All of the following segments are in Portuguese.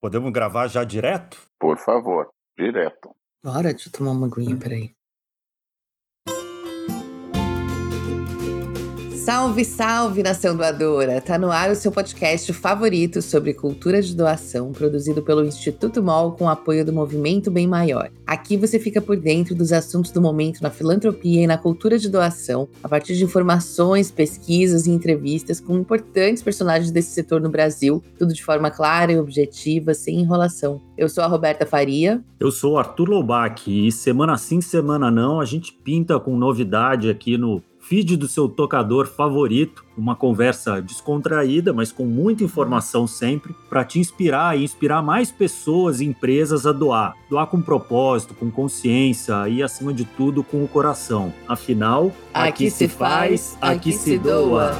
Podemos gravar já direto? Por favor, direto. Bora, deixa eu tomar uma aguinha, peraí. Salve, salve, nação doadora! Tá no ar o seu podcast favorito sobre cultura de doação, produzido pelo Instituto MOL com apoio do Movimento Bem Maior. Aqui você fica por dentro dos assuntos do momento na filantropia e na cultura de doação, a partir de informações, pesquisas e entrevistas com importantes personagens desse setor no Brasil, tudo de forma clara e objetiva, sem enrolação. Eu sou a Roberta Faria. Eu sou Arthur Loubach e semana sim, semana não, a gente pinta com novidade aqui no feed do seu tocador favorito, uma conversa descontraída, mas com muita informação sempre, para te inspirar e inspirar mais pessoas e empresas a doar. Doar com propósito, com consciência e, acima de tudo, com o coração. Afinal, aqui, aqui se faz, aqui, aqui se doa.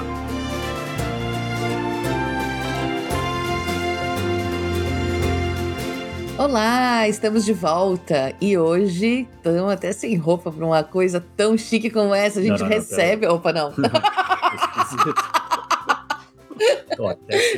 Olá, estamos de volta e hoje estamos até sem roupa para uma coisa tão chique como essa. A gente não, não, recebe. Não, Opa, não.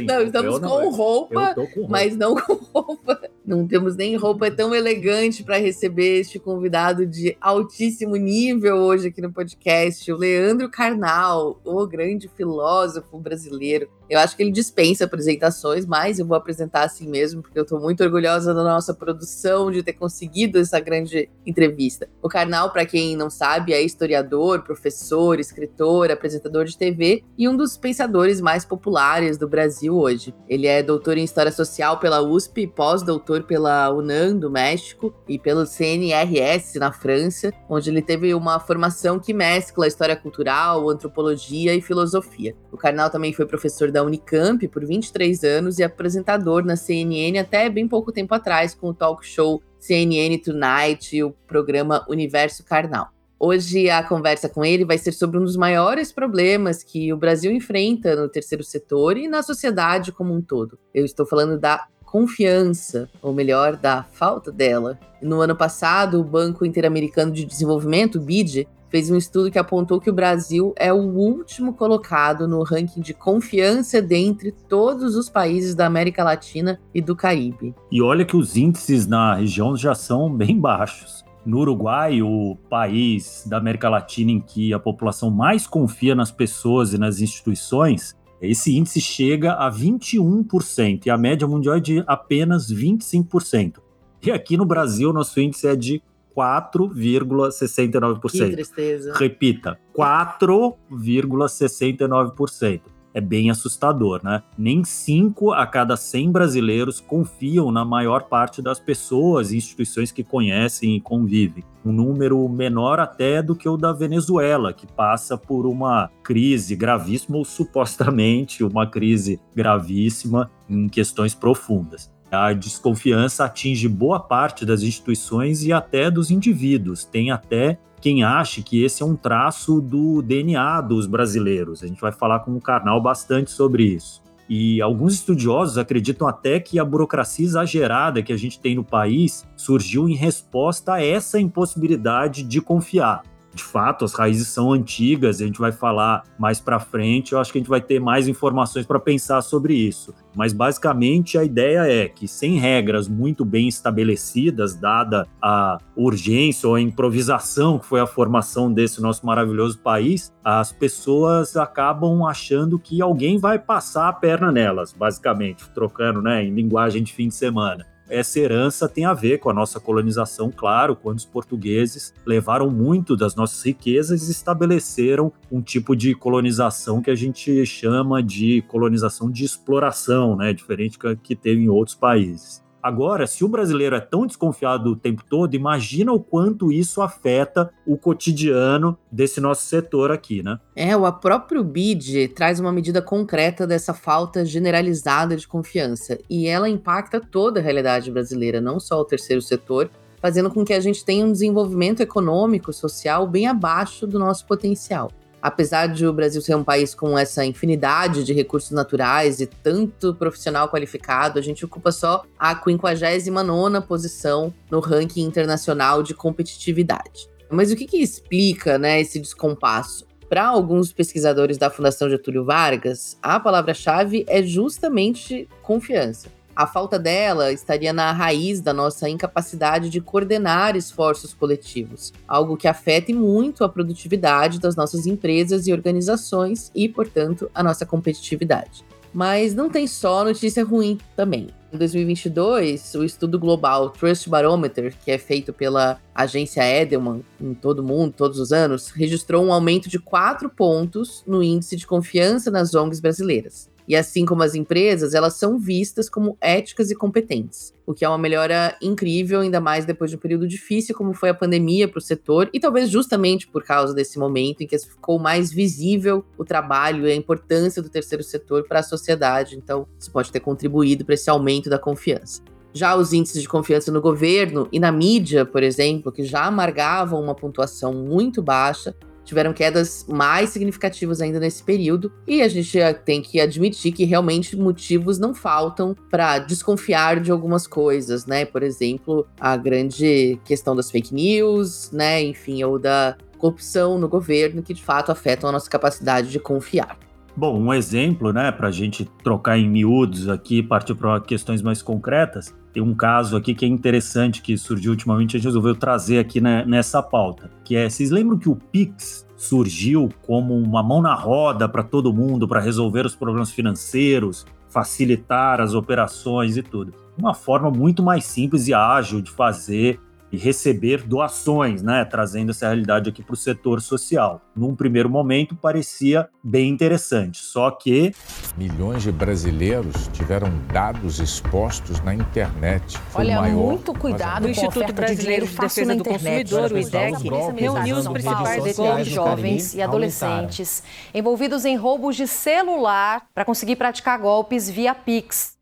não, estamos com, não, roupa, com roupa, mas não com roupa. Não temos nem roupa tão elegante para receber este convidado de altíssimo nível hoje aqui no podcast, o Leandro Carnal, o grande filósofo brasileiro eu acho que ele dispensa apresentações, mas eu vou apresentar assim mesmo, porque eu estou muito orgulhosa da nossa produção de ter conseguido essa grande entrevista. O Karnal, para quem não sabe, é historiador, professor, escritor, apresentador de TV e um dos pensadores mais populares do Brasil hoje. Ele é doutor em História Social pela USP, pós-doutor pela UNAM do México e pelo CNRS na França, onde ele teve uma formação que mescla história cultural, antropologia e filosofia. O Karnal também foi professor da Unicamp por 23 anos e apresentador na CNN até bem pouco tempo atrás com o talk show CNN Tonight e o programa Universo Carnal. Hoje a conversa com ele vai ser sobre um dos maiores problemas que o Brasil enfrenta no terceiro setor e na sociedade como um todo. Eu estou falando da confiança, ou melhor, da falta dela. No ano passado, o Banco Interamericano de Desenvolvimento, BID, fez um estudo que apontou que o Brasil é o último colocado no ranking de confiança dentre todos os países da América Latina e do Caribe. E olha que os índices na região já são bem baixos. No Uruguai, o país da América Latina em que a população mais confia nas pessoas e nas instituições, esse índice chega a 21% e a média mundial é de apenas 25%. E aqui no Brasil, nosso índice é de 4,69%. Que tristeza. Repita, 4,69%. É bem assustador, né? Nem 5 a cada 100 brasileiros confiam na maior parte das pessoas e instituições que conhecem e convivem. Um número menor até do que o da Venezuela, que passa por uma crise gravíssima, ou supostamente uma crise gravíssima em questões profundas. A desconfiança atinge boa parte das instituições e até dos indivíduos. Tem até quem acha que esse é um traço do DNA dos brasileiros. A gente vai falar com o Karnal bastante sobre isso. E alguns estudiosos acreditam até que a burocracia exagerada que a gente tem no país surgiu em resposta a essa impossibilidade de confiar de fato, as raízes são antigas, a gente vai falar mais para frente, eu acho que a gente vai ter mais informações para pensar sobre isso. Mas basicamente a ideia é que sem regras muito bem estabelecidas, dada a urgência ou a improvisação que foi a formação desse nosso maravilhoso país, as pessoas acabam achando que alguém vai passar a perna nelas, basicamente, trocando, né, em linguagem de fim de semana essa herança tem a ver com a nossa colonização, claro, quando os portugueses levaram muito das nossas riquezas e estabeleceram um tipo de colonização que a gente chama de colonização de exploração, né, diferente que teve em outros países. Agora, se o brasileiro é tão desconfiado o tempo todo, imagina o quanto isso afeta o cotidiano desse nosso setor aqui, né? É, o próprio BID traz uma medida concreta dessa falta generalizada de confiança e ela impacta toda a realidade brasileira, não só o terceiro setor, fazendo com que a gente tenha um desenvolvimento econômico, social bem abaixo do nosso potencial apesar de o Brasil ser um país com essa infinidade de recursos naturais e tanto profissional qualificado, a gente ocupa só a 59 posição no ranking internacional de competitividade. Mas o que, que explica né, esse descompasso? Para alguns pesquisadores da Fundação Getúlio Vargas, a palavra-chave é justamente confiança. A falta dela estaria na raiz da nossa incapacidade de coordenar esforços coletivos, algo que afeta muito a produtividade das nossas empresas e organizações e, portanto, a nossa competitividade. Mas não tem só notícia ruim também. Em 2022, o estudo global Trust Barometer, que é feito pela agência Edelman em todo o mundo, todos os anos, registrou um aumento de 4 pontos no índice de confiança nas ONGs brasileiras. E assim como as empresas, elas são vistas como éticas e competentes, o que é uma melhora incrível, ainda mais depois de um período difícil como foi a pandemia para o setor, e talvez justamente por causa desse momento em que ficou mais visível o trabalho e a importância do terceiro setor para a sociedade. Então, isso pode ter contribuído para esse aumento da confiança. Já os índices de confiança no governo e na mídia, por exemplo, que já amargavam uma pontuação muito baixa, tiveram quedas mais significativas ainda nesse período, e a gente tem que admitir que realmente motivos não faltam para desconfiar de algumas coisas, né? Por exemplo, a grande questão das fake news, né? Enfim, ou da corrupção no governo, que de fato afetam a nossa capacidade de confiar. Bom, um exemplo, né, para a gente trocar em miúdos aqui e partir para questões mais concretas, tem um caso aqui que é interessante, que surgiu ultimamente, a gente resolveu trazer aqui né, nessa pauta, que é, vocês lembram que o Pix surgiu como uma mão na roda para todo mundo, para resolver os problemas financeiros, facilitar as operações e tudo. Uma forma muito mais simples e ágil de fazer e receber doações, né, trazendo essa realidade aqui para o setor social. Num primeiro momento parecia bem interessante, só que milhões de brasileiros tiveram dados expostos na internet. Foi Olha, maior, muito cuidado com o Instituto Brasileiro de Defesa do Consumidor, o IDEC, reuniu os principais jovens e adolescentes envolvidos em roubos de celular para conseguir praticar golpes via Pix.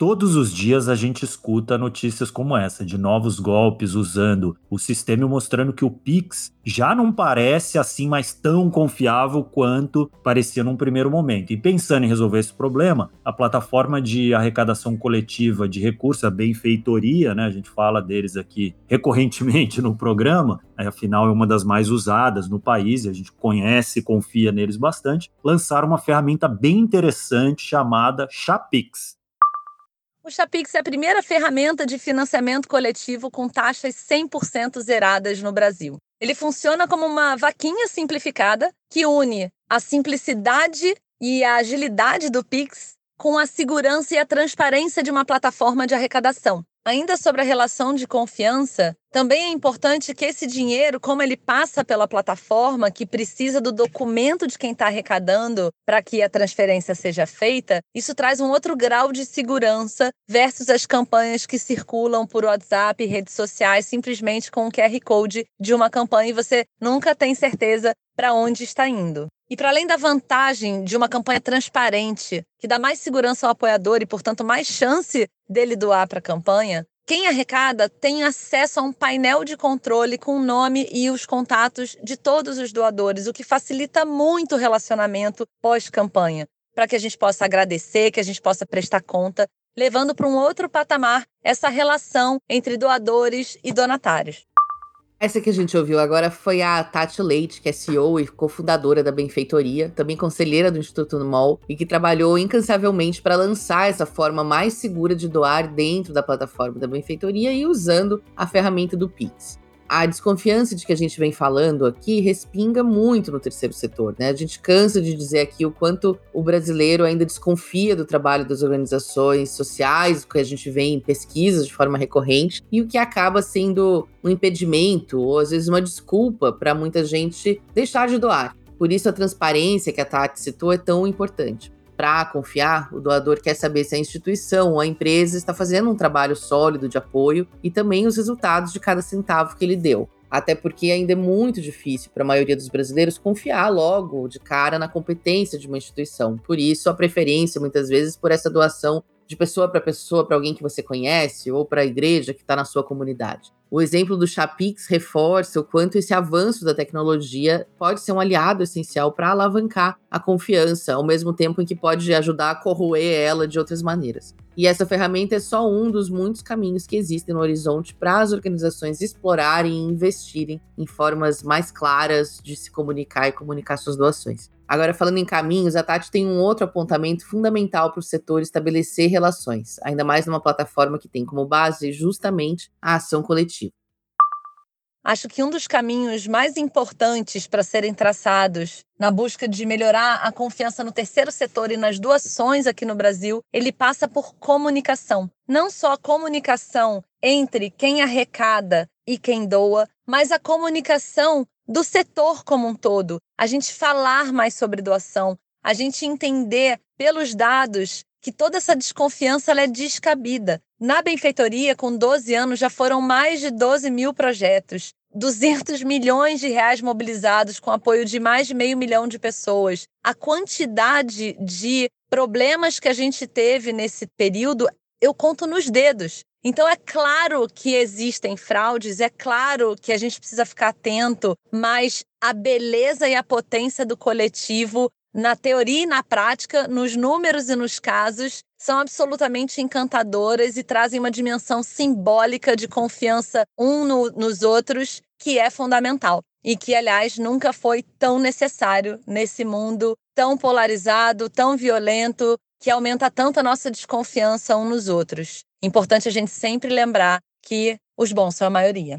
Todos os dias a gente escuta notícias como essa, de novos golpes usando o sistema e mostrando que o Pix já não parece assim mais tão confiável quanto parecia num primeiro momento. E pensando em resolver esse problema, a plataforma de arrecadação coletiva de recursos, a Benfeitoria, né, a gente fala deles aqui recorrentemente no programa, afinal é uma das mais usadas no país, a gente conhece e confia neles bastante, lançaram uma ferramenta bem interessante chamada Chapix. O Chapix é a primeira ferramenta de financiamento coletivo com taxas 100% zeradas no Brasil. Ele funciona como uma vaquinha simplificada que une a simplicidade e a agilidade do Pix com a segurança e a transparência de uma plataforma de arrecadação. Ainda sobre a relação de confiança, também é importante que esse dinheiro, como ele passa pela plataforma, que precisa do documento de quem está arrecadando para que a transferência seja feita, isso traz um outro grau de segurança versus as campanhas que circulam por WhatsApp redes sociais simplesmente com o QR Code de uma campanha e você nunca tem certeza para onde está indo. E para além da vantagem de uma campanha transparente, que dá mais segurança ao apoiador e, portanto, mais chance dele doar para a campanha, quem arrecada tem acesso a um painel de controle com o nome e os contatos de todos os doadores, o que facilita muito o relacionamento pós-campanha, para que a gente possa agradecer, que a gente possa prestar conta, levando para um outro patamar essa relação entre doadores e donatários. Essa que a gente ouviu agora foi a Tati Leite, que é CEO e cofundadora da Benfeitoria, também conselheira do Instituto MOL e que trabalhou incansavelmente para lançar essa forma mais segura de doar dentro da plataforma da Benfeitoria e usando a ferramenta do Pix a desconfiança de que a gente vem falando aqui respinga muito no terceiro setor, né? A gente cansa de dizer aqui o quanto o brasileiro ainda desconfia do trabalho das organizações sociais, que a gente vê em pesquisas de forma recorrente, e o que acaba sendo um impedimento ou às vezes uma desculpa para muita gente deixar de doar. Por isso a transparência que a Tati citou é tão importante para confiar, o doador quer saber se a instituição ou a empresa está fazendo um trabalho sólido de apoio e também os resultados de cada centavo que ele deu. Até porque ainda é muito difícil para a maioria dos brasileiros confiar logo de cara na competência de uma instituição. Por isso, a preferência, muitas vezes, por essa doação de pessoa para pessoa, para alguém que você conhece ou para a igreja que está na sua comunidade. O exemplo do Chapix reforça o quanto esse avanço da tecnologia pode ser um aliado essencial para alavancar a confiança, ao mesmo tempo em que pode ajudar a corroer ela de outras maneiras. E essa ferramenta é só um dos muitos caminhos que existem no horizonte para as organizações explorarem e investirem em formas mais claras de se comunicar e comunicar suas doações. Agora, falando em caminhos, a Tati tem um outro apontamento fundamental para o setor estabelecer relações, ainda mais numa plataforma que tem como base justamente a ação coletiva. Acho que um dos caminhos mais importantes para serem traçados na busca de melhorar a confiança no terceiro setor e nas doações aqui no Brasil, ele passa por comunicação. Não só a comunicação entre quem arrecada e quem doa, mas a comunicação do setor como um todo. A gente falar mais sobre doação, a gente entender pelos dados que toda essa desconfiança é descabida. Na benfeitoria, com 12 anos, já foram mais de 12 mil projetos, 200 milhões de reais mobilizados com apoio de mais de meio milhão de pessoas. A quantidade de problemas que a gente teve nesse período, eu conto nos dedos. Então é claro que existem fraudes, é claro que a gente precisa ficar atento, mas a beleza e a potência do coletivo na teoria e na prática, nos números e nos casos, são absolutamente encantadoras e trazem uma dimensão simbólica de confiança um no, nos outros que é fundamental. E que, aliás, nunca foi tão necessário nesse mundo tão polarizado, tão violento, que aumenta tanto a nossa desconfiança um nos outros. Importante a gente sempre lembrar que os bons são a maioria.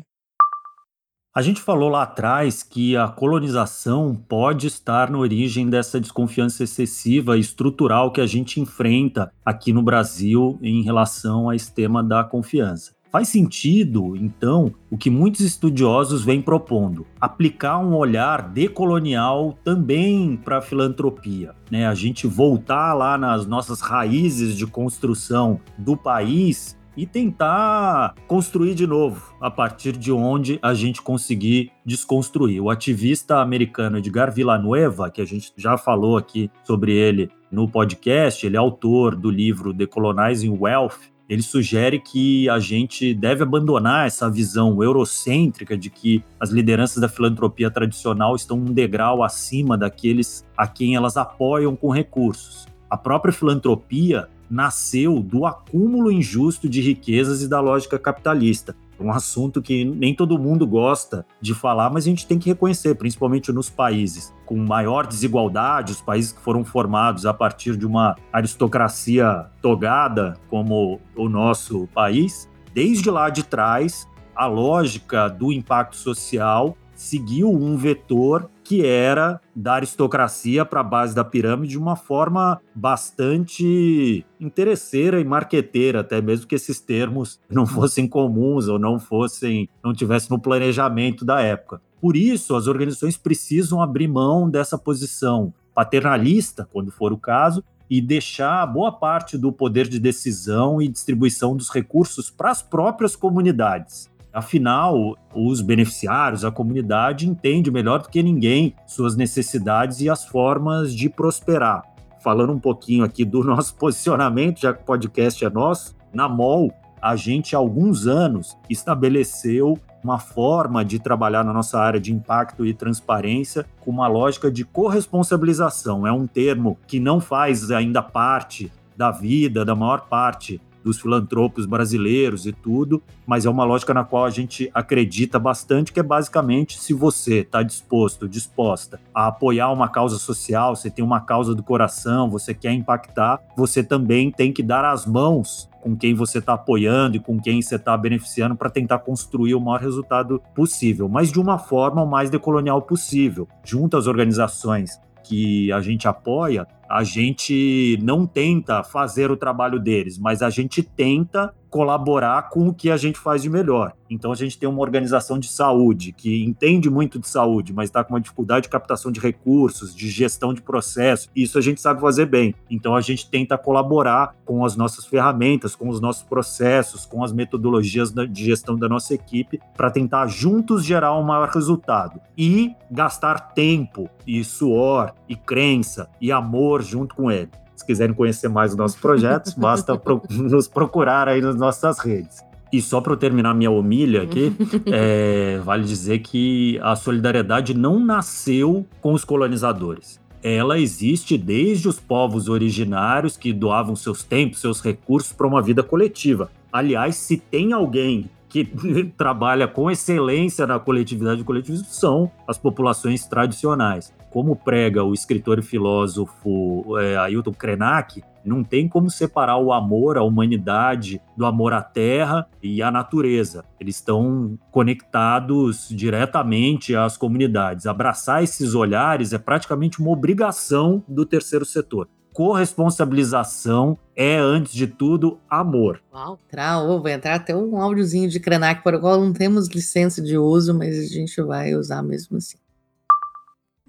A gente falou lá atrás que a colonização pode estar na origem dessa desconfiança excessiva e estrutural que a gente enfrenta aqui no Brasil em relação a esse tema da confiança. Faz sentido, então, o que muitos estudiosos vêm propondo: aplicar um olhar decolonial também para a filantropia. Né? A gente voltar lá nas nossas raízes de construção do país e tentar construir de novo a partir de onde a gente conseguir desconstruir. O ativista americano Edgar Villanueva, que a gente já falou aqui sobre ele no podcast, ele é autor do livro Decolonizing Wealth. Ele sugere que a gente deve abandonar essa visão eurocêntrica de que as lideranças da filantropia tradicional estão um degrau acima daqueles a quem elas apoiam com recursos. A própria filantropia nasceu do acúmulo injusto de riquezas e da lógica capitalista. Um assunto que nem todo mundo gosta de falar, mas a gente tem que reconhecer, principalmente nos países com maior desigualdade, os países que foram formados a partir de uma aristocracia togada, como o nosso país. Desde lá de trás, a lógica do impacto social seguiu um vetor que era da aristocracia para a base da pirâmide de uma forma bastante interesseira e marqueteira, até mesmo que esses termos não fossem comuns ou não fossem, não tivessem no planejamento da época. Por isso, as organizações precisam abrir mão dessa posição paternalista, quando for o caso, e deixar boa parte do poder de decisão e distribuição dos recursos para as próprias comunidades. Afinal, os beneficiários, a comunidade entende melhor do que ninguém suas necessidades e as formas de prosperar. Falando um pouquinho aqui do nosso posicionamento, já que o podcast é nosso, na MOL, a gente há alguns anos estabeleceu uma forma de trabalhar na nossa área de impacto e transparência com uma lógica de corresponsabilização. É um termo que não faz ainda parte da vida da maior parte dos filantropos brasileiros e tudo, mas é uma lógica na qual a gente acredita bastante, que é basicamente se você está disposto, disposta a apoiar uma causa social, você tem uma causa do coração, você quer impactar, você também tem que dar as mãos com quem você está apoiando e com quem você está beneficiando para tentar construir o maior resultado possível, mas de uma forma o mais decolonial possível, junto às organizações que a gente apoia, a gente não tenta fazer o trabalho deles, mas a gente tenta colaborar com o que a gente faz de melhor. Então a gente tem uma organização de saúde que entende muito de saúde, mas está com uma dificuldade de captação de recursos, de gestão de processo. Isso a gente sabe fazer bem. Então a gente tenta colaborar com as nossas ferramentas, com os nossos processos, com as metodologias de gestão da nossa equipe para tentar juntos gerar um maior resultado e gastar tempo e suor e crença e amor junto com ele. Se quiserem conhecer mais os nossos projetos, basta pro nos procurar aí nas nossas redes. E só para eu terminar minha homilha aqui, é, vale dizer que a solidariedade não nasceu com os colonizadores. Ela existe desde os povos originários que doavam seus tempos, seus recursos para uma vida coletiva. Aliás, se tem alguém que trabalha com excelência na coletividade e coletivismo são as populações tradicionais. Como prega o escritor e filósofo é, Ailton Krenak, não tem como separar o amor à humanidade do amor à terra e à natureza. Eles estão conectados diretamente às comunidades. Abraçar esses olhares é praticamente uma obrigação do terceiro setor corresponsabilização é, antes de tudo, amor. Uau, trau, vai entrar até um áudiozinho de Krenak para o qual não temos licença de uso, mas a gente vai usar mesmo assim.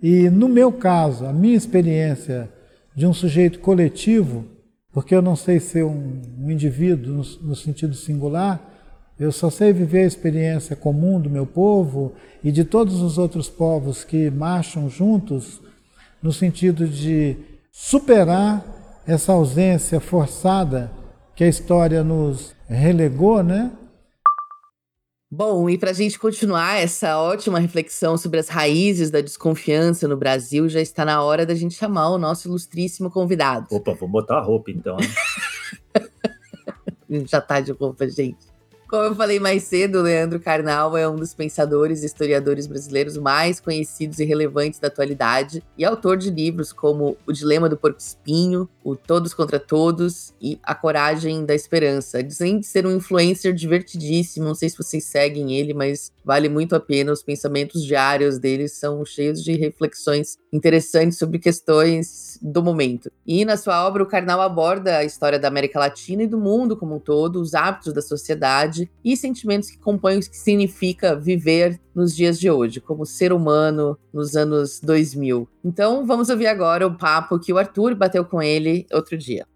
E no meu caso, a minha experiência de um sujeito coletivo, porque eu não sei ser um, um indivíduo no, no sentido singular, eu só sei viver a experiência comum do meu povo e de todos os outros povos que marcham juntos, no sentido de superar essa ausência forçada que a história nos relegou, né? Bom, e para a gente continuar essa ótima reflexão sobre as raízes da desconfiança no Brasil, já está na hora da gente chamar o nosso ilustríssimo convidado. Opa, vou botar a roupa então. já tá de roupa, gente. Como eu falei mais cedo, Leandro Carnal é um dos pensadores e historiadores brasileiros mais conhecidos e relevantes da atualidade e autor de livros como O Dilema do Porco Espinho, O Todos contra Todos e A Coragem da Esperança. Dizem de ser um influencer divertidíssimo, não sei se vocês seguem ele, mas vale muito a pena. Os pensamentos diários dele são cheios de reflexões interessantes sobre questões do momento. E na sua obra, o Karnal aborda a história da América Latina e do mundo como um todo, os hábitos da sociedade e sentimentos que compõem o que significa viver nos dias de hoje, como ser humano nos anos 2000. Então, vamos ouvir agora o papo que o Arthur bateu com ele outro dia.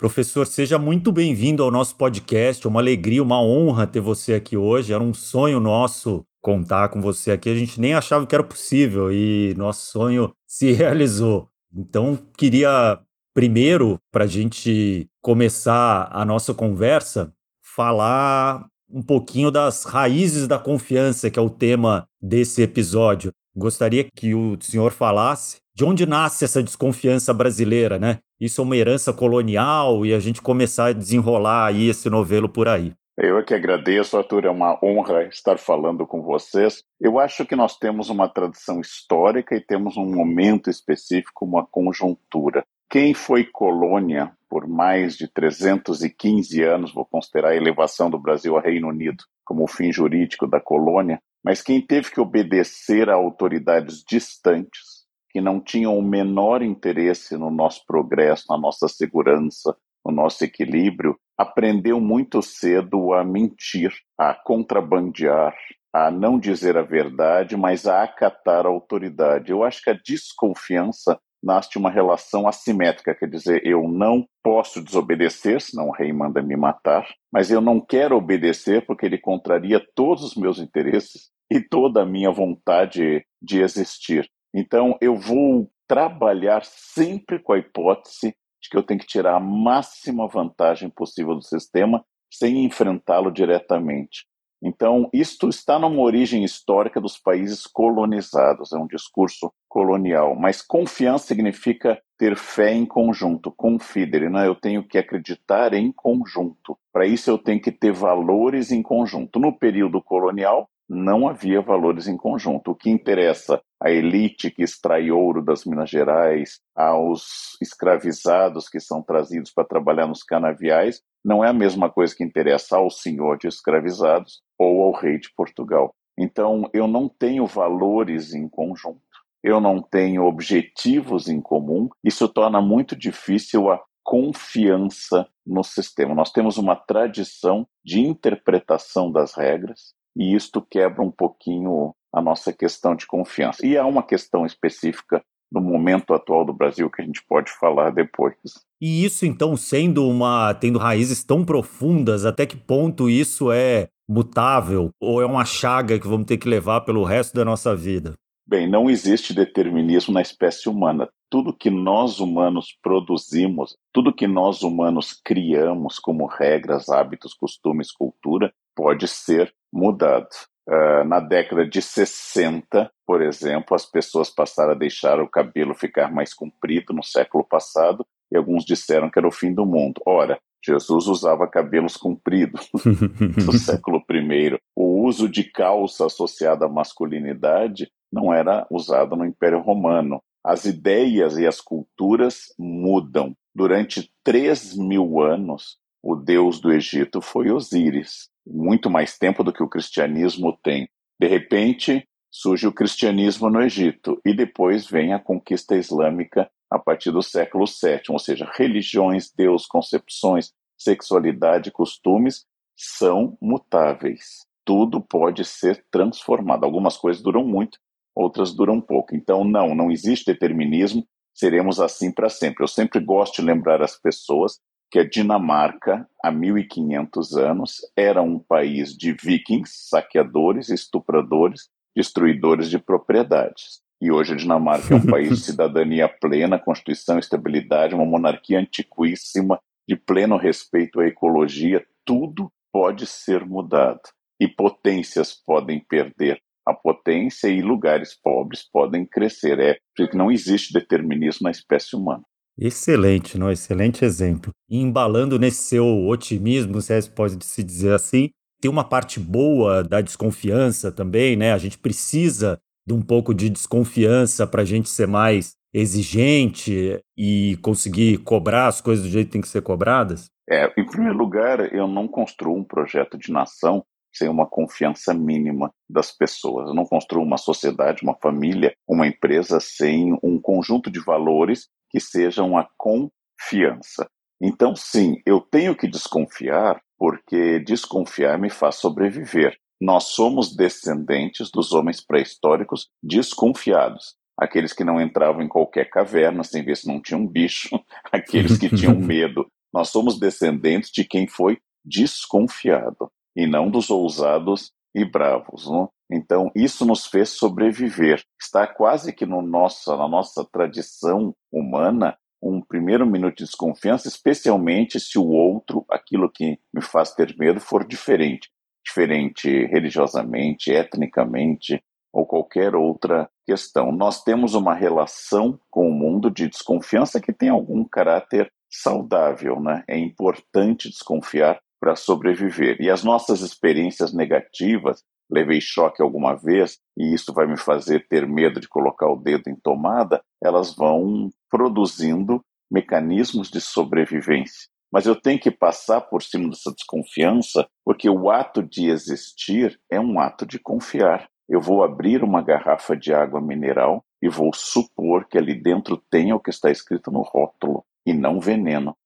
Professor, seja muito bem-vindo ao nosso podcast. É uma alegria, uma honra ter você aqui hoje. Era um sonho nosso contar com você aqui. A gente nem achava que era possível e nosso sonho se realizou. Então, queria primeiro, para a gente começar a nossa conversa, falar um pouquinho das raízes da confiança, que é o tema desse episódio. Gostaria que o senhor falasse de onde nasce essa desconfiança brasileira, né? Isso é uma herança colonial e a gente começar a desenrolar aí esse novelo por aí. Eu é que agradeço, Arthur, é uma honra estar falando com vocês. Eu acho que nós temos uma tradição histórica e temos um momento específico, uma conjuntura. Quem foi colônia por mais de 315 anos, vou considerar a elevação do Brasil ao Reino Unido como o fim jurídico da colônia, mas quem teve que obedecer a autoridades distantes, que não tinham o menor interesse no nosso progresso, na nossa segurança, no nosso equilíbrio, aprendeu muito cedo a mentir, a contrabandear, a não dizer a verdade, mas a acatar a autoridade. Eu acho que a desconfiança nasce uma relação assimétrica, quer dizer, eu não posso desobedecer, senão o rei manda me matar, mas eu não quero obedecer porque ele contraria todos os meus interesses e toda a minha vontade de existir. Então eu vou trabalhar sempre com a hipótese de que eu tenho que tirar a máxima vantagem possível do sistema sem enfrentá-lo diretamente. Então, isto está numa origem histórica dos países colonizados, é um discurso colonial. Mas confiança significa ter fé em conjunto, confidere, né? eu tenho que acreditar em conjunto. Para isso, eu tenho que ter valores em conjunto. No período colonial, não havia valores em conjunto. O que interessa à elite que extrai ouro das Minas Gerais, aos escravizados que são trazidos para trabalhar nos canaviais, não é a mesma coisa que interessa ao senhor de escravizados ou ao rei de Portugal. Então, eu não tenho valores em conjunto, eu não tenho objetivos em comum, isso torna muito difícil a confiança no sistema. Nós temos uma tradição de interpretação das regras, e isto quebra um pouquinho a nossa questão de confiança. E há uma questão específica no momento atual do Brasil que a gente pode falar depois. E isso então sendo uma tendo raízes tão profundas, até que ponto isso é mutável ou é uma chaga que vamos ter que levar pelo resto da nossa vida? Bem, não existe determinismo na espécie humana. Tudo que nós humanos produzimos, tudo que nós humanos criamos como regras, hábitos, costumes, cultura, pode ser mudado. Uh, na década de 60, por exemplo, as pessoas passaram a deixar o cabelo ficar mais comprido no século passado e alguns disseram que era o fim do mundo. Ora, Jesus usava cabelos compridos no século I. O uso de calça associada à masculinidade não era usado no Império Romano. As ideias e as culturas mudam. Durante três mil anos, o deus do Egito foi Osíris, muito mais tempo do que o cristianismo tem. De repente, surge o cristianismo no Egito e depois vem a conquista islâmica a partir do século VII, ou seja, religiões, Deus, concepções, sexualidade, costumes são mutáveis. Tudo pode ser transformado. Algumas coisas duram muito, outras duram pouco. Então, não, não existe determinismo, seremos assim para sempre. Eu sempre gosto de lembrar as pessoas que a Dinamarca, há 1500 anos, era um país de vikings, saqueadores, estupradores, destruidores de propriedades. E hoje a Dinamarca é um país de cidadania plena, constituição, estabilidade, uma monarquia antiquíssima, de pleno respeito à ecologia. Tudo pode ser mudado. E potências podem perder a potência e lugares pobres podem crescer. É porque não existe determinismo na espécie humana. Excelente, não? Excelente exemplo. E embalando nesse seu otimismo, se pode se dizer assim, tem uma parte boa da desconfiança também, né? A gente precisa de um pouco de desconfiança para a gente ser mais exigente e conseguir cobrar as coisas do jeito que tem que ser cobradas? É, em primeiro lugar, eu não construo um projeto de nação sem uma confiança mínima das pessoas. Eu não construo uma sociedade, uma família, uma empresa sem um conjunto de valores que sejam a confiança. Então, sim, eu tenho que desconfiar, porque desconfiar me faz sobreviver. Nós somos descendentes dos homens pré-históricos desconfiados. Aqueles que não entravam em qualquer caverna sem ver se não tinha um bicho, aqueles que tinham medo. Nós somos descendentes de quem foi desconfiado e não dos ousados e bravos. Não? Então, isso nos fez sobreviver. Está quase que no na nossa tradição humana um primeiro minuto de desconfiança, especialmente se o outro, aquilo que me faz ter medo, for diferente. Diferente religiosamente, etnicamente ou qualquer outra questão. Nós temos uma relação com o mundo de desconfiança que tem algum caráter saudável, né? É importante desconfiar para sobreviver. E as nossas experiências negativas, levei choque alguma vez e isso vai me fazer ter medo de colocar o dedo em tomada, elas vão produzindo mecanismos de sobrevivência. Mas eu tenho que passar por cima dessa desconfiança, porque o ato de existir é um ato de confiar. Eu vou abrir uma garrafa de água mineral e vou supor que ali dentro tem o que está escrito no rótulo e não veneno.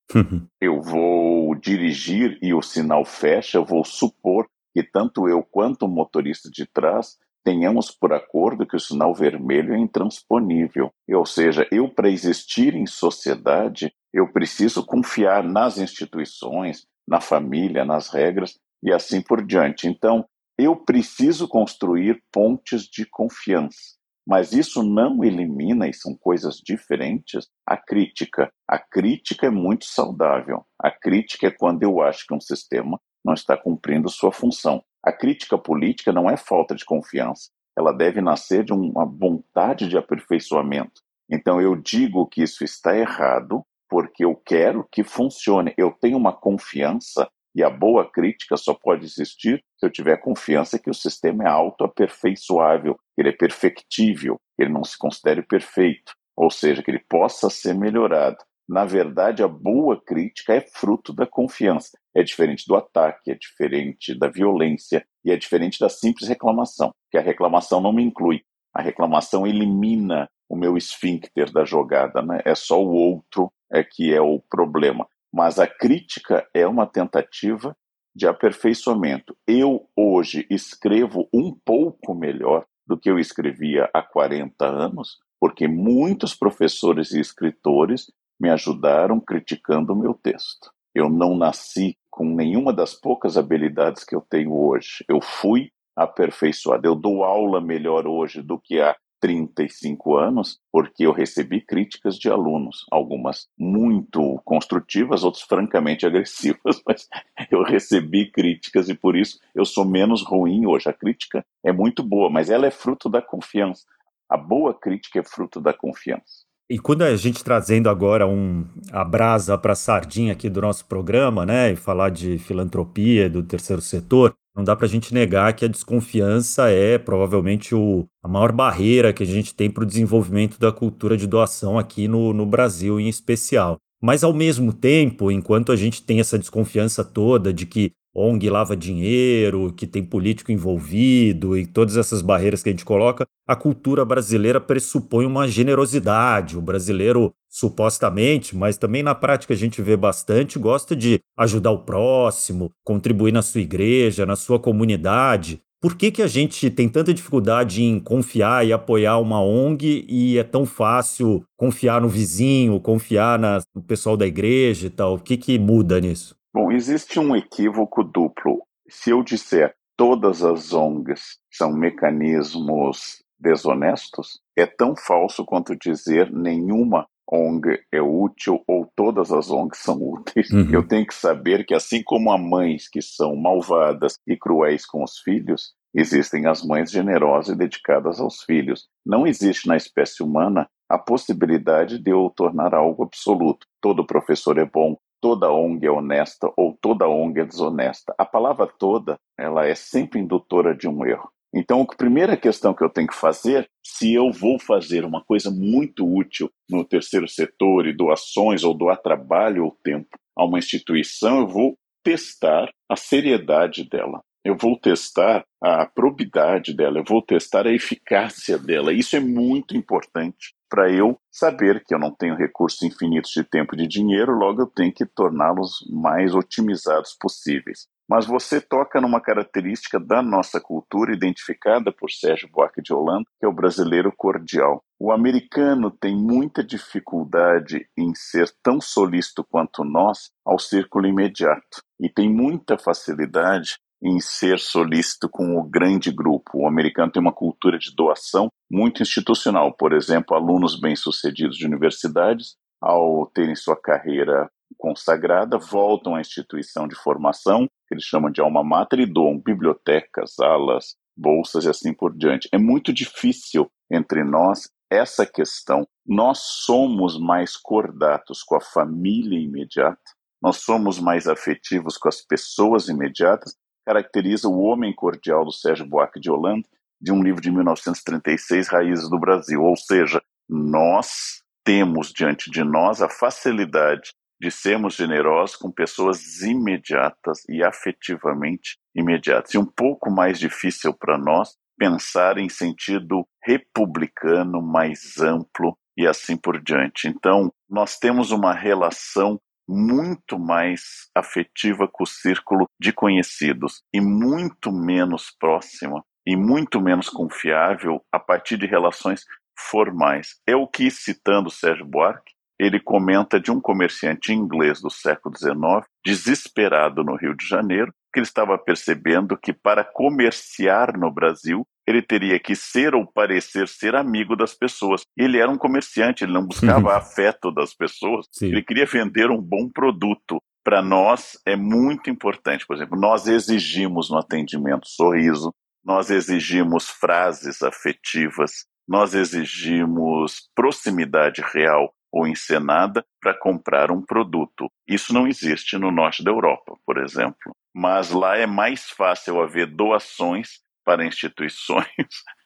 eu vou dirigir e o sinal fecha, eu vou supor que tanto eu quanto o motorista de trás tenhamos por acordo que o sinal vermelho é intransponível. Ou seja, eu para existir em sociedade, eu preciso confiar nas instituições, na família, nas regras e assim por diante. Então, eu preciso construir pontes de confiança. Mas isso não elimina, e são coisas diferentes, a crítica. A crítica é muito saudável. A crítica é quando eu acho que um sistema não está cumprindo sua função. A crítica política não é falta de confiança, ela deve nascer de uma vontade de aperfeiçoamento. Então eu digo que isso está errado porque eu quero que funcione. Eu tenho uma confiança e a boa crítica só pode existir se eu tiver confiança que o sistema é autoaperfeiçoável, que ele é perfectível, que ele não se considere perfeito, ou seja, que ele possa ser melhorado. Na verdade, a boa crítica é fruto da confiança. É diferente do ataque, é diferente da violência e é diferente da simples reclamação, que a reclamação não me inclui. A reclamação elimina o meu esfíncter da jogada, né? É só o outro é que é o problema. Mas a crítica é uma tentativa de aperfeiçoamento. Eu hoje escrevo um pouco melhor do que eu escrevia há 40 anos, porque muitos professores e escritores me ajudaram criticando o meu texto. Eu não nasci com nenhuma das poucas habilidades que eu tenho hoje. Eu fui aperfeiçoado. Eu dou aula melhor hoje do que há 35 anos, porque eu recebi críticas de alunos, algumas muito construtivas, outras francamente agressivas, mas eu recebi críticas e por isso eu sou menos ruim hoje. A crítica é muito boa, mas ela é fruto da confiança. A boa crítica é fruto da confiança. E quando a gente trazendo agora um a brasa para a sardinha aqui do nosso programa, né, e falar de filantropia do terceiro setor, não dá para a gente negar que a desconfiança é provavelmente o, a maior barreira que a gente tem para o desenvolvimento da cultura de doação aqui no, no Brasil em especial. Mas, ao mesmo tempo, enquanto a gente tem essa desconfiança toda de que ONG lava dinheiro, que tem político envolvido e todas essas barreiras que a gente coloca, a cultura brasileira pressupõe uma generosidade. O brasileiro, supostamente, mas também na prática a gente vê bastante, gosta de ajudar o próximo, contribuir na sua igreja, na sua comunidade. Por que, que a gente tem tanta dificuldade em confiar e apoiar uma ONG e é tão fácil confiar no vizinho, confiar na, no pessoal da igreja e tal? O que, que muda nisso? Bom, existe um equívoco duplo. Se eu disser todas as ONGs são mecanismos desonestos, é tão falso quanto dizer nenhuma ONG é útil ou todas as ONGs são úteis. Uhum. Eu tenho que saber que, assim como há mães que são malvadas e cruéis com os filhos, existem as mães generosas e dedicadas aos filhos. Não existe na espécie humana a possibilidade de eu tornar algo absoluto. Todo professor é bom, toda ONG é honesta ou toda ONG é desonesta. A palavra toda, ela é sempre indutora de um erro. Então, a primeira questão que eu tenho que fazer, se eu vou fazer uma coisa muito útil no terceiro setor e doações ou doar trabalho ou tempo a uma instituição, eu vou testar a seriedade dela. Eu vou testar a probidade dela, eu vou testar a eficácia dela. Isso é muito importante para eu saber que eu não tenho recursos infinitos de tempo e de dinheiro, logo eu tenho que torná-los mais otimizados possíveis. Mas você toca numa característica da nossa cultura identificada por Sérgio Buarque de Holanda, que é o brasileiro cordial. O americano tem muita dificuldade em ser tão solícito quanto nós ao círculo imediato e tem muita facilidade em ser solícito com o grande grupo. O americano tem uma cultura de doação muito institucional. Por exemplo, alunos bem-sucedidos de universidades, ao terem sua carreira consagrada, voltam à instituição de formação, que eles chamam de alma mater, e doam bibliotecas, alas, bolsas e assim por diante. É muito difícil entre nós essa questão. Nós somos mais cordatos com a família imediata, nós somos mais afetivos com as pessoas imediatas caracteriza o homem cordial do Sérgio Buarque de Holanda, de um livro de 1936, Raízes do Brasil. Ou seja, nós temos diante de nós a facilidade de sermos generosos com pessoas imediatas e afetivamente imediatas. E um pouco mais difícil para nós pensar em sentido republicano mais amplo e assim por diante. Então, nós temos uma relação muito mais afetiva com o círculo de conhecidos e muito menos próxima e muito menos confiável a partir de relações formais. O que, citando Sérgio Buarque, ele comenta de um comerciante inglês do século XIX, desesperado no Rio de Janeiro, que ele estava percebendo que para comerciar no Brasil ele teria que ser ou parecer ser amigo das pessoas. Ele era um comerciante, ele não buscava afeto das pessoas, Sim. ele queria vender um bom produto. Para nós é muito importante, por exemplo, nós exigimos no atendimento sorriso, nós exigimos frases afetivas, nós exigimos proximidade real ou encenada para comprar um produto. Isso não existe no norte da Europa, por exemplo. Mas lá é mais fácil haver doações para instituições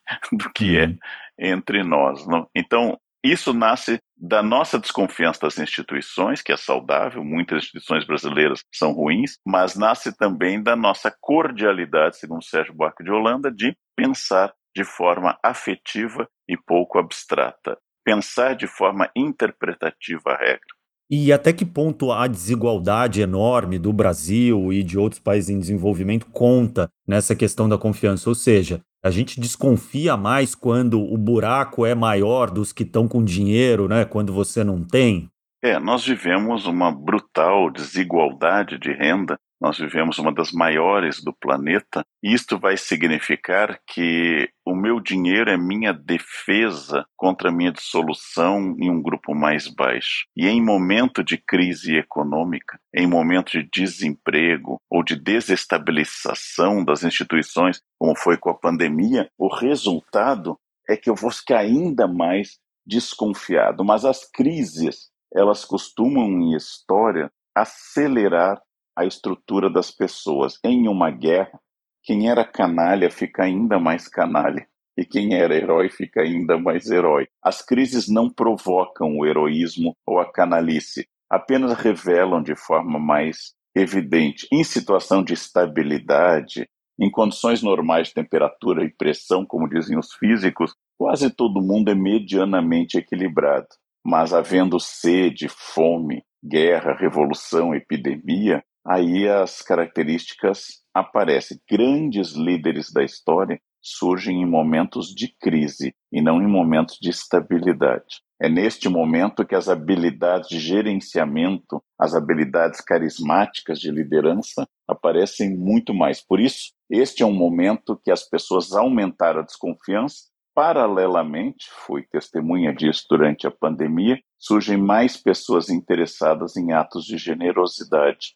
do que é uhum. entre nós. Não? Então, isso nasce da nossa desconfiança das instituições, que é saudável, muitas instituições brasileiras são ruins, mas nasce também da nossa cordialidade, segundo Sérgio Buarque de Holanda, de pensar de forma afetiva e pouco abstrata, pensar de forma interpretativa a regra. E até que ponto a desigualdade enorme do Brasil e de outros países em desenvolvimento conta nessa questão da confiança? Ou seja, a gente desconfia mais quando o buraco é maior dos que estão com dinheiro, né? Quando você não tem? É, nós vivemos uma brutal desigualdade de renda nós vivemos uma das maiores do planeta, e isto vai significar que o meu dinheiro é minha defesa contra a minha dissolução em um grupo mais baixo. E em momento de crise econômica, em momento de desemprego ou de desestabilização das instituições, como foi com a pandemia, o resultado é que eu vou ficar ainda mais desconfiado. Mas as crises, elas costumam, em história, acelerar a estrutura das pessoas. Em uma guerra, quem era canalha fica ainda mais canalha. E quem era herói fica ainda mais herói. As crises não provocam o heroísmo ou a canalice, apenas revelam de forma mais evidente. Em situação de estabilidade, em condições normais de temperatura e pressão, como dizem os físicos, quase todo mundo é medianamente equilibrado. Mas havendo sede, fome, guerra, revolução, epidemia, aí as características aparecem. Grandes líderes da história surgem em momentos de crise e não em momentos de estabilidade. É neste momento que as habilidades de gerenciamento, as habilidades carismáticas de liderança aparecem muito mais. Por isso, este é um momento que as pessoas aumentaram a desconfiança. Paralelamente, fui testemunha disso durante a pandemia, surgem mais pessoas interessadas em atos de generosidade,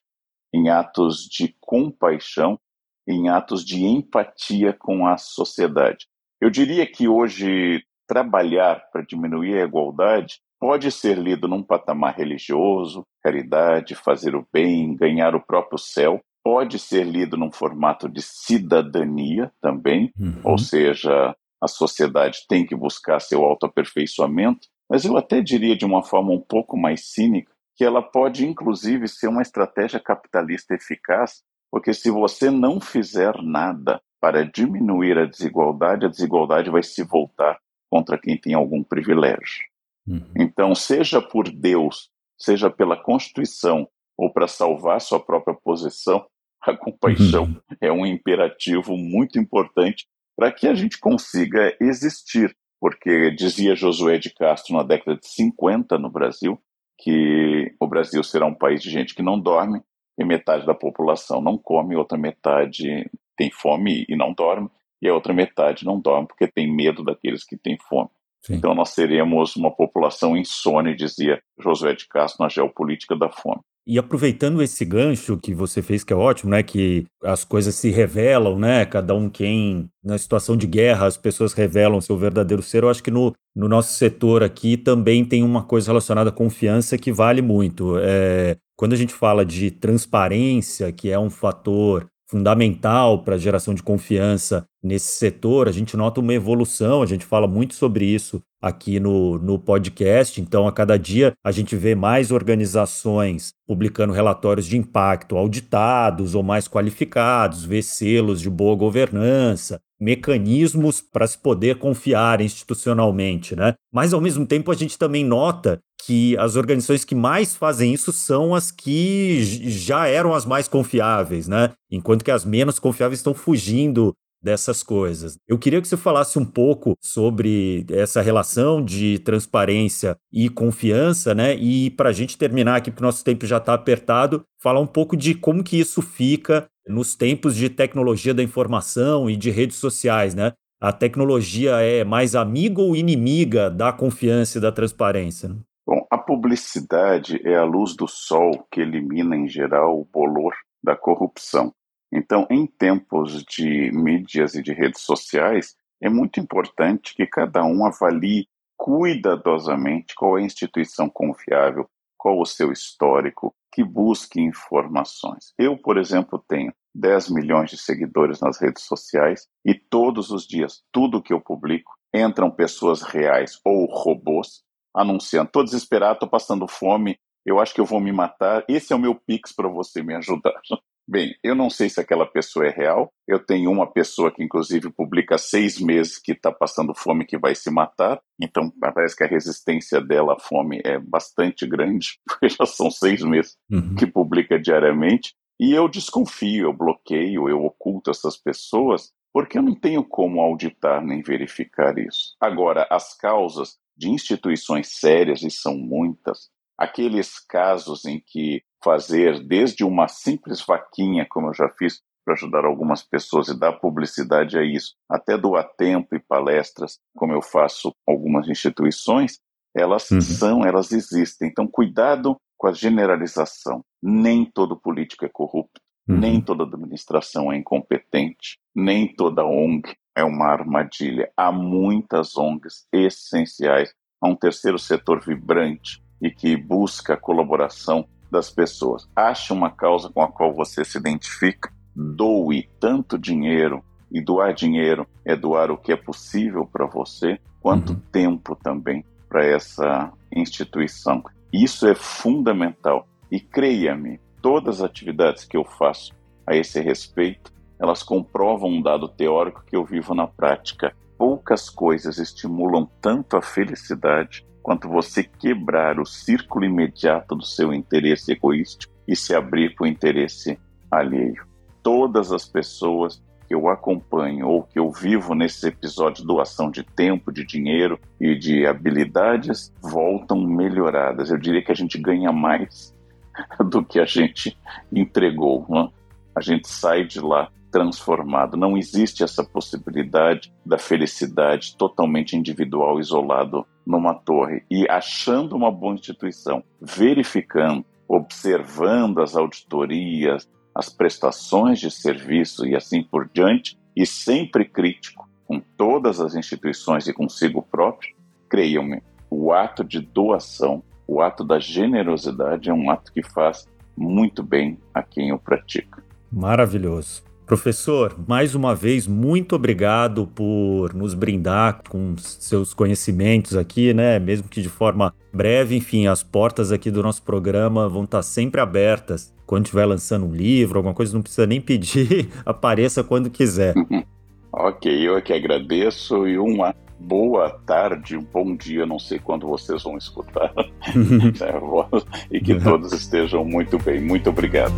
em atos de compaixão, em atos de empatia com a sociedade. Eu diria que hoje trabalhar para diminuir a igualdade pode ser lido num patamar religioso, caridade, fazer o bem, ganhar o próprio céu, pode ser lido num formato de cidadania também, uhum. ou seja, a sociedade tem que buscar seu autoaperfeiçoamento, mas eu até diria de uma forma um pouco mais cínica que ela pode inclusive ser uma estratégia capitalista eficaz, porque se você não fizer nada para diminuir a desigualdade, a desigualdade vai se voltar contra quem tem algum privilégio. Uhum. Então, seja por Deus, seja pela Constituição ou para salvar sua própria posição, a compaixão uhum. é um imperativo muito importante para que a gente consiga existir. Porque dizia Josué de Castro na década de 50 no Brasil que o Brasil será um país de gente que não dorme e metade da população não come, outra metade tem fome e não dorme, e a outra metade não dorme porque tem medo daqueles que têm fome. Sim. Então nós seremos uma população insone, dizia Josué de Castro na geopolítica da fome. E aproveitando esse gancho que você fez, que é ótimo, né? Que as coisas se revelam, né? Cada um quem, na situação de guerra, as pessoas revelam seu verdadeiro ser. Eu acho que no, no nosso setor aqui também tem uma coisa relacionada à confiança que vale muito. É, quando a gente fala de transparência, que é um fator fundamental para a geração de confiança nesse setor. A gente nota uma evolução, a gente fala muito sobre isso aqui no, no podcast. Então, a cada dia a gente vê mais organizações publicando relatórios de impacto auditados ou mais qualificados, vê selos de boa governança, mecanismos para se poder confiar institucionalmente, né? Mas ao mesmo tempo a gente também nota que as organizações que mais fazem isso são as que já eram as mais confiáveis, né? Enquanto que as menos confiáveis estão fugindo dessas coisas. Eu queria que você falasse um pouco sobre essa relação de transparência e confiança, né? E para a gente terminar aqui, porque o nosso tempo já está apertado, falar um pouco de como que isso fica nos tempos de tecnologia da informação e de redes sociais, né? A tecnologia é mais amiga ou inimiga da confiança e da transparência? Né? Bom, a publicidade é a luz do sol que elimina, em geral, o bolor da corrupção. Então, em tempos de mídias e de redes sociais, é muito importante que cada um avalie cuidadosamente qual é a instituição confiável, qual o seu histórico, que busque informações. Eu, por exemplo, tenho 10 milhões de seguidores nas redes sociais e todos os dias, tudo que eu publico, entram pessoas reais ou robôs anunciando: tô desesperado, tô passando fome, eu acho que eu vou me matar. Esse é o meu pix para você me ajudar. Bem, eu não sei se aquela pessoa é real. Eu tenho uma pessoa que, inclusive, publica seis meses que está passando fome que vai se matar. Então, parece que a resistência dela à fome é bastante grande, porque já são seis meses uhum. que publica diariamente. E eu desconfio, eu bloqueio, eu oculto essas pessoas, porque eu não tenho como auditar nem verificar isso. Agora, as causas de instituições sérias, e são muitas, aqueles casos em que fazer desde uma simples vaquinha, como eu já fiz para ajudar algumas pessoas e dar publicidade a isso, até doar tempo e palestras, como eu faço algumas instituições, elas uhum. são, elas existem. Então, cuidado com a generalização. Nem todo político é corrupto, uhum. nem toda administração é incompetente, nem toda ONG é uma armadilha. Há muitas ONGs essenciais a um terceiro setor vibrante e que busca colaboração das pessoas. Ache uma causa com a qual você se identifica, doe tanto dinheiro, e doar dinheiro é doar o que é possível para você, quanto uhum. tempo também para essa instituição. Isso é fundamental. E creia-me, todas as atividades que eu faço a esse respeito, elas comprovam um dado teórico que eu vivo na prática. Poucas coisas estimulam tanto a felicidade quanto você quebrar o círculo imediato do seu interesse egoístico e se abrir para o interesse alheio. Todas as pessoas que eu acompanho ou que eu vivo nesses episódios de doação de tempo, de dinheiro e de habilidades voltam melhoradas. Eu diria que a gente ganha mais do que a gente entregou. Né? A gente sai de lá transformado. Não existe essa possibilidade da felicidade totalmente individual, isolado numa torre. E achando uma boa instituição, verificando, observando as auditorias, as prestações de serviço e assim por diante, e sempre crítico com todas as instituições e consigo próprio, creiam-me, o ato de doação, o ato da generosidade é um ato que faz muito bem a quem o pratica. Maravilhoso. Professor, mais uma vez, muito obrigado por nos brindar com seus conhecimentos aqui, né? Mesmo que de forma breve, enfim, as portas aqui do nosso programa vão estar sempre abertas quando estiver lançando um livro, alguma coisa, não precisa nem pedir, apareça quando quiser. ok, eu é que agradeço e uma boa tarde, um bom dia, não sei quando vocês vão escutar, e que todos estejam muito bem. Muito obrigado.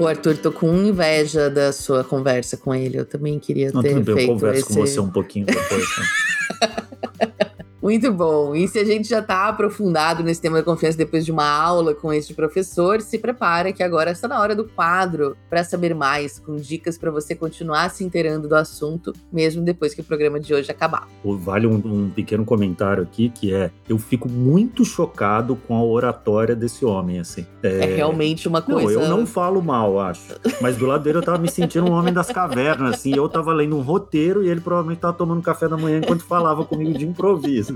Pô, Arthur, tô com inveja da sua conversa com ele. Eu também queria Não, ter tudo bem, feito eu converso esse... com você um pouquinho depois. Né? Muito bom. E se a gente já está aprofundado nesse tema da confiança depois de uma aula com este professor, se prepara que agora está na hora do quadro para saber mais, com dicas para você continuar se inteirando do assunto, mesmo depois que o programa de hoje acabar. Vale um, um pequeno comentário aqui que é: eu fico muito chocado com a oratória desse homem, assim. É, é realmente uma coisa. Não, eu não falo mal, acho. Mas do lado dele eu tava me sentindo um homem das cavernas, assim. Eu tava lendo um roteiro e ele provavelmente tava tomando café da manhã enquanto falava comigo de improviso.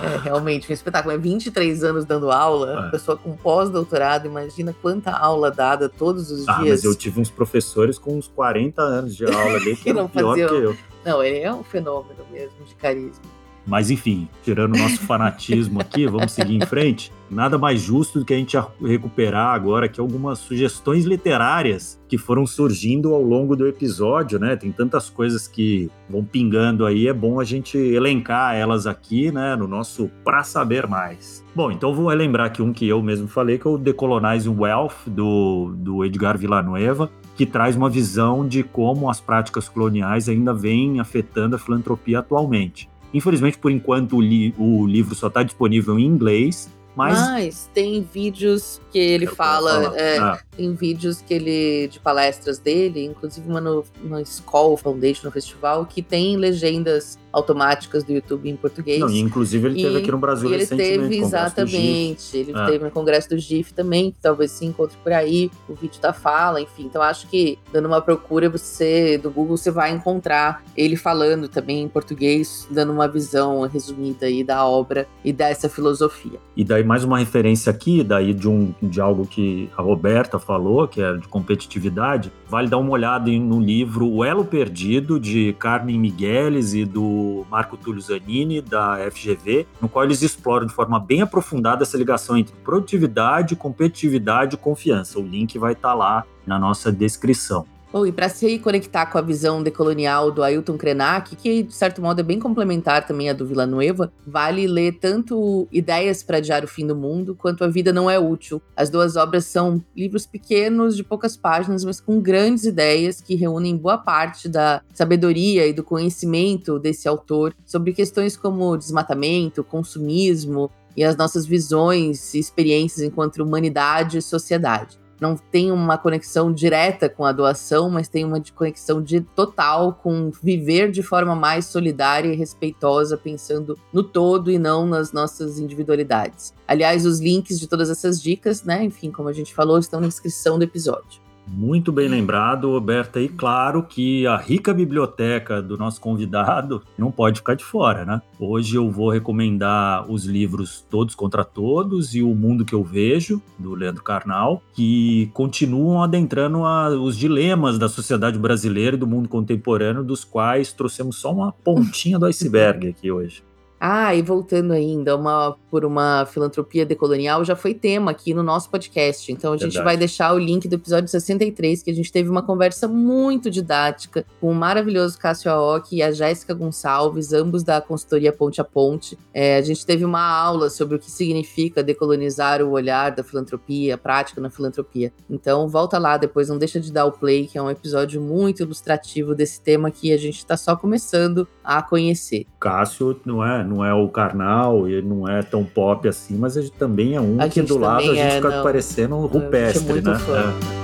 É realmente um espetáculo. É 23 anos dando aula, é. pessoa com pós-doutorado, imagina quanta aula dada todos os ah, dias. Mas eu tive uns professores com uns 40 anos de aula ali que, que não pior faziam... que eu. Não, ele é um fenômeno mesmo de carisma. Mas enfim, tirando o nosso fanatismo aqui, vamos seguir em frente. Nada mais justo do que a gente recuperar agora aqui algumas sugestões literárias que foram surgindo ao longo do episódio, né? Tem tantas coisas que vão pingando aí, é bom a gente elencar elas aqui, né, no nosso Pra Saber Mais. Bom, então vou lembrar aqui um que eu mesmo falei, que é o Decolonize Wealth, do, do Edgar Villanueva, que traz uma visão de como as práticas coloniais ainda vêm afetando a filantropia atualmente. Infelizmente, por enquanto, o, li o livro só está disponível em inglês, mas... mas... tem vídeos que ele fala, é, ah. Tem vídeos que ele de palestras dele, inclusive uma no, no Skoll Foundation no festival, que tem legendas automáticas do YouTube em português. Não, e inclusive ele e, teve aqui no Brasil ele teve exatamente, ele ah. teve no congresso do GIF também, que talvez se encontre por aí, o vídeo da fala, enfim. Então acho que dando uma procura você do Google você vai encontrar ele falando também em português, dando uma visão resumida aí da obra e dessa filosofia. E daí mais uma referência aqui, daí de um de algo que a Roberta falou, que é de competitividade, vale dar uma olhada no livro O Elo Perdido de Carmen Migueles e do Marco Túlio Zanini, da FGV, no qual eles exploram de forma bem aprofundada essa ligação entre produtividade, competitividade e confiança. O link vai estar tá lá na nossa descrição. Bom, e para se conectar com a visão decolonial do Ailton Krenak, que de certo modo é bem complementar também à do Villanueva, vale ler tanto Ideias para Adiar o Fim do Mundo quanto A Vida Não é Útil. As duas obras são livros pequenos, de poucas páginas, mas com grandes ideias que reúnem boa parte da sabedoria e do conhecimento desse autor sobre questões como desmatamento, consumismo e as nossas visões e experiências enquanto humanidade e sociedade. Não tem uma conexão direta com a doação, mas tem uma conexão de total com viver de forma mais solidária e respeitosa, pensando no todo e não nas nossas individualidades. Aliás, os links de todas essas dicas, né, enfim, como a gente falou, estão na descrição do episódio. Muito bem lembrado, Roberta. E claro que a rica biblioteca do nosso convidado não pode ficar de fora, né? Hoje eu vou recomendar os livros Todos contra Todos e O Mundo que Eu Vejo, do Leandro Carnal, que continuam adentrando a, os dilemas da sociedade brasileira e do mundo contemporâneo, dos quais trouxemos só uma pontinha do iceberg aqui hoje. Ah, e voltando ainda, uma, por uma filantropia decolonial já foi tema aqui no nosso podcast. Então a gente Verdade. vai deixar o link do episódio 63, que a gente teve uma conversa muito didática com o maravilhoso Cássio Aoki e a Jéssica Gonçalves, ambos da consultoria Ponte a Ponte. É, a gente teve uma aula sobre o que significa decolonizar o olhar da filantropia, a prática na filantropia. Então volta lá depois, não deixa de dar o play, que é um episódio muito ilustrativo desse tema que a gente está só começando a conhecer. Cássio não é não é o carnal, ele não é tão pop assim, mas gente também é um a que do lado a gente é, fica não. parecendo um rupestre, né? É.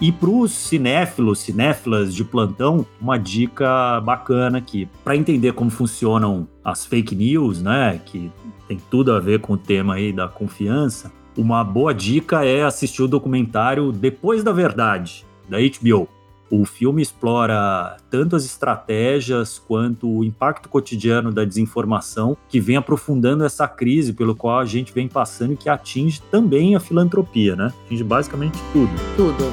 E para os cinéfilos, cinéfilas de plantão, uma dica bacana aqui. Para entender como funcionam as fake news, né, que tem tudo a ver com o tema aí da confiança, uma boa dica é assistir o documentário Depois da Verdade, da HBO. O filme explora tanto as estratégias quanto o impacto cotidiano da desinformação, que vem aprofundando essa crise pelo qual a gente vem passando e que atinge também a filantropia, né? Atinge basicamente tudo. Tudo.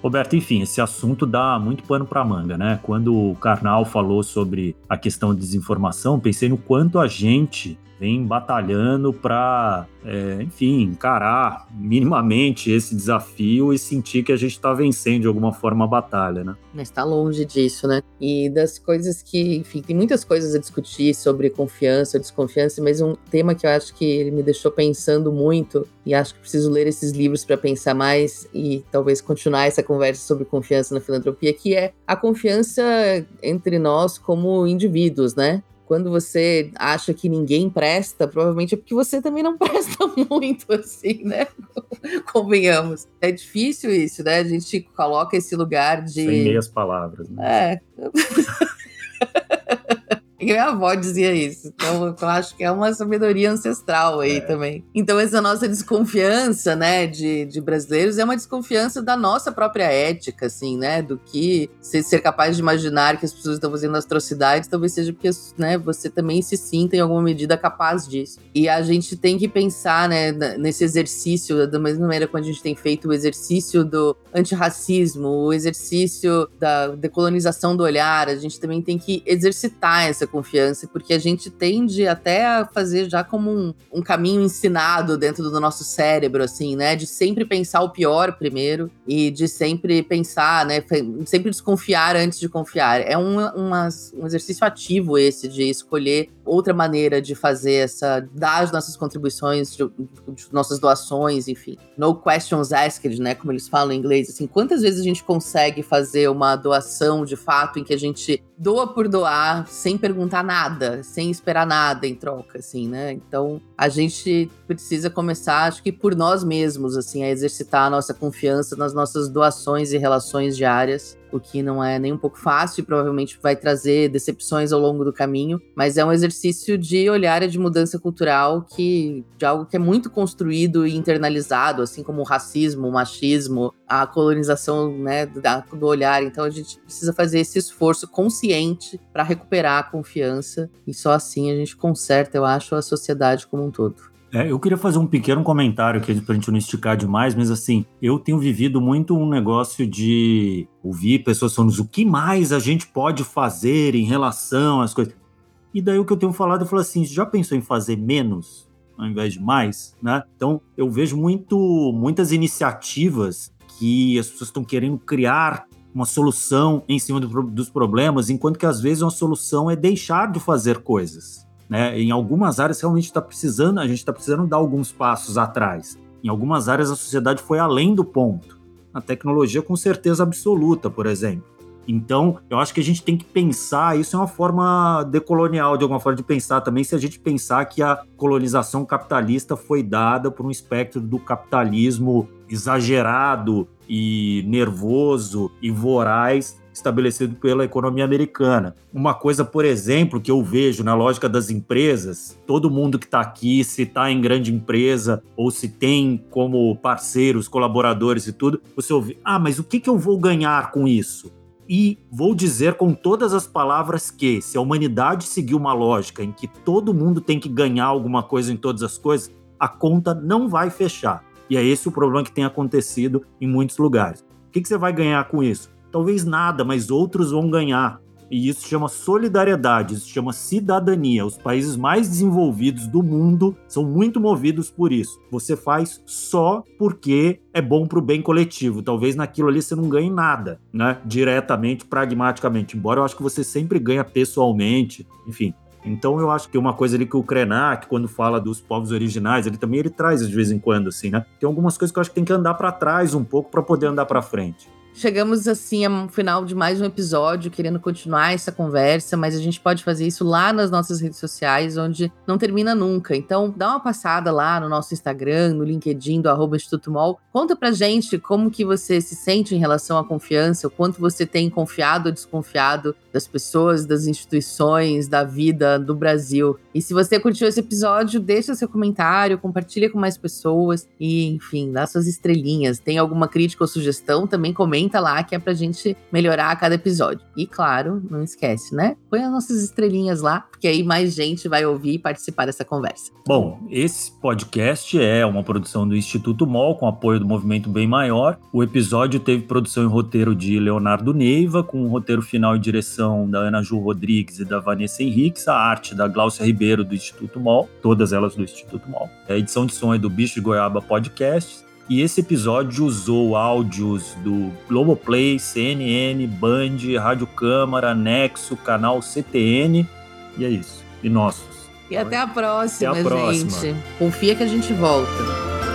Roberto, enfim, esse assunto dá muito pano para manga, né? Quando o Karnal falou sobre a questão de desinformação, pensei no quanto a gente vem batalhando para, é, enfim, encarar minimamente esse desafio e sentir que a gente está vencendo de alguma forma a batalha, né? Mas está longe disso, né? E das coisas que, enfim, tem muitas coisas a discutir sobre confiança, desconfiança, mas um tema que eu acho que ele me deixou pensando muito e acho que preciso ler esses livros para pensar mais e talvez continuar essa conversa sobre confiança na filantropia, que é a confiança entre nós como indivíduos, né? Quando você acha que ninguém presta, provavelmente é porque você também não presta muito, assim, né? Convenhamos. É difícil isso, né? A gente coloca esse lugar de. Sem meias palavras, né? É. Minha avó dizia isso. Então, eu acho que é uma sabedoria ancestral aí é. também. Então, essa nossa desconfiança, né, de, de brasileiros é uma desconfiança da nossa própria ética, assim, né? Do que ser, ser capaz de imaginar que as pessoas estão fazendo atrocidades, talvez seja porque, né, você também se sinta em alguma medida capaz disso. E a gente tem que pensar, né, nesse exercício, da mesma maneira quando a gente tem feito o exercício do antirracismo, o exercício da decolonização do olhar, a gente também tem que exercitar essa confiança, porque a gente tende até a fazer já como um, um caminho ensinado dentro do nosso cérebro, assim, né? De sempre pensar o pior primeiro e de sempre pensar, né? Sempre desconfiar antes de confiar. É um, um exercício ativo esse de escolher outra maneira de fazer essa, dar as nossas contribuições, de, de nossas doações, enfim. No questions asked, né? Como eles falam em inglês, assim, quantas vezes a gente consegue fazer uma doação de fato em que a gente doa por doar, sem perguntar nada, sem esperar nada em troca, assim, né? Então, a gente precisa começar, acho que por nós mesmos, assim, a exercitar a nossa confiança nas nossas doações e relações diárias o que não é nem um pouco fácil e provavelmente vai trazer decepções ao longo do caminho, mas é um exercício de olhar e de mudança cultural que de algo que é muito construído e internalizado, assim como o racismo, o machismo, a colonização, né, do, do olhar. Então a gente precisa fazer esse esforço consciente para recuperar a confiança e só assim a gente conserta, eu acho, a sociedade como um todo. É, eu queria fazer um pequeno comentário aqui pra gente não esticar demais, mas assim, eu tenho vivido muito um negócio de ouvir pessoas falando o que mais a gente pode fazer em relação às coisas. E daí o que eu tenho falado, eu falo assim, já pensou em fazer menos ao invés de mais, né? Então, eu vejo muito muitas iniciativas que as pessoas estão querendo criar uma solução em cima do, dos problemas, enquanto que às vezes uma solução é deixar de fazer coisas. Né? Em algumas áreas realmente está precisando, a gente está precisando dar alguns passos atrás. Em algumas áreas a sociedade foi além do ponto. Na tecnologia, com certeza absoluta, por exemplo. Então, eu acho que a gente tem que pensar, isso é uma forma decolonial, de alguma forma, de pensar também, se a gente pensar que a colonização capitalista foi dada por um espectro do capitalismo exagerado e nervoso e voraz estabelecido pela economia americana. Uma coisa, por exemplo, que eu vejo na lógica das empresas, todo mundo que está aqui, se está em grande empresa ou se tem como parceiros, colaboradores e tudo, você ouve, ah, mas o que, que eu vou ganhar com isso? E vou dizer com todas as palavras que, se a humanidade seguir uma lógica em que todo mundo tem que ganhar alguma coisa em todas as coisas, a conta não vai fechar. E é esse o problema que tem acontecido em muitos lugares. O que, que você vai ganhar com isso? Talvez nada, mas outros vão ganhar. E isso chama solidariedade, isso chama cidadania. Os países mais desenvolvidos do mundo são muito movidos por isso. Você faz só porque é bom para o bem coletivo. Talvez naquilo ali você não ganhe nada, né? Diretamente, pragmaticamente. Embora eu acho que você sempre ganha pessoalmente, enfim. Então eu acho que uma coisa ali que o Krenak, quando fala dos povos originais, ele também ele traz de vez em quando, assim, né? Tem algumas coisas que eu acho que tem que andar para trás um pouco para poder andar para frente. Chegamos assim ao final de mais um episódio, querendo continuar essa conversa, mas a gente pode fazer isso lá nas nossas redes sociais, onde não termina nunca. Então, dá uma passada lá no nosso Instagram, no LinkedIn do arroba Instituto Mol. Conta pra gente como que você se sente em relação à confiança, o quanto você tem confiado ou desconfiado das pessoas, das instituições, da vida do Brasil. E se você curtiu esse episódio, deixa seu comentário, compartilha com mais pessoas e, enfim, dá suas estrelinhas. Tem alguma crítica ou sugestão, também comenta lá que é pra gente melhorar a cada episódio. E claro, não esquece, né? Põe as nossas estrelinhas lá, porque aí mais gente vai ouvir e participar dessa conversa. Bom, esse podcast é uma produção do Instituto MOL com apoio do Movimento Bem Maior. O episódio teve produção e roteiro de Leonardo Neiva, com roteiro final e direção da Ana Ju Rodrigues e da Vanessa Henriques, a arte da Glaucia Ribeiro do Instituto MOL, todas elas do Instituto MOL. A edição de som é do Bicho de Goiaba Podcasts e esse episódio usou áudios do Globoplay, CNN, Band, Rádio Câmara, Nexo, canal CTN. E é isso. E nossos. E até a próxima, até a próxima. gente. Confia que a gente volta.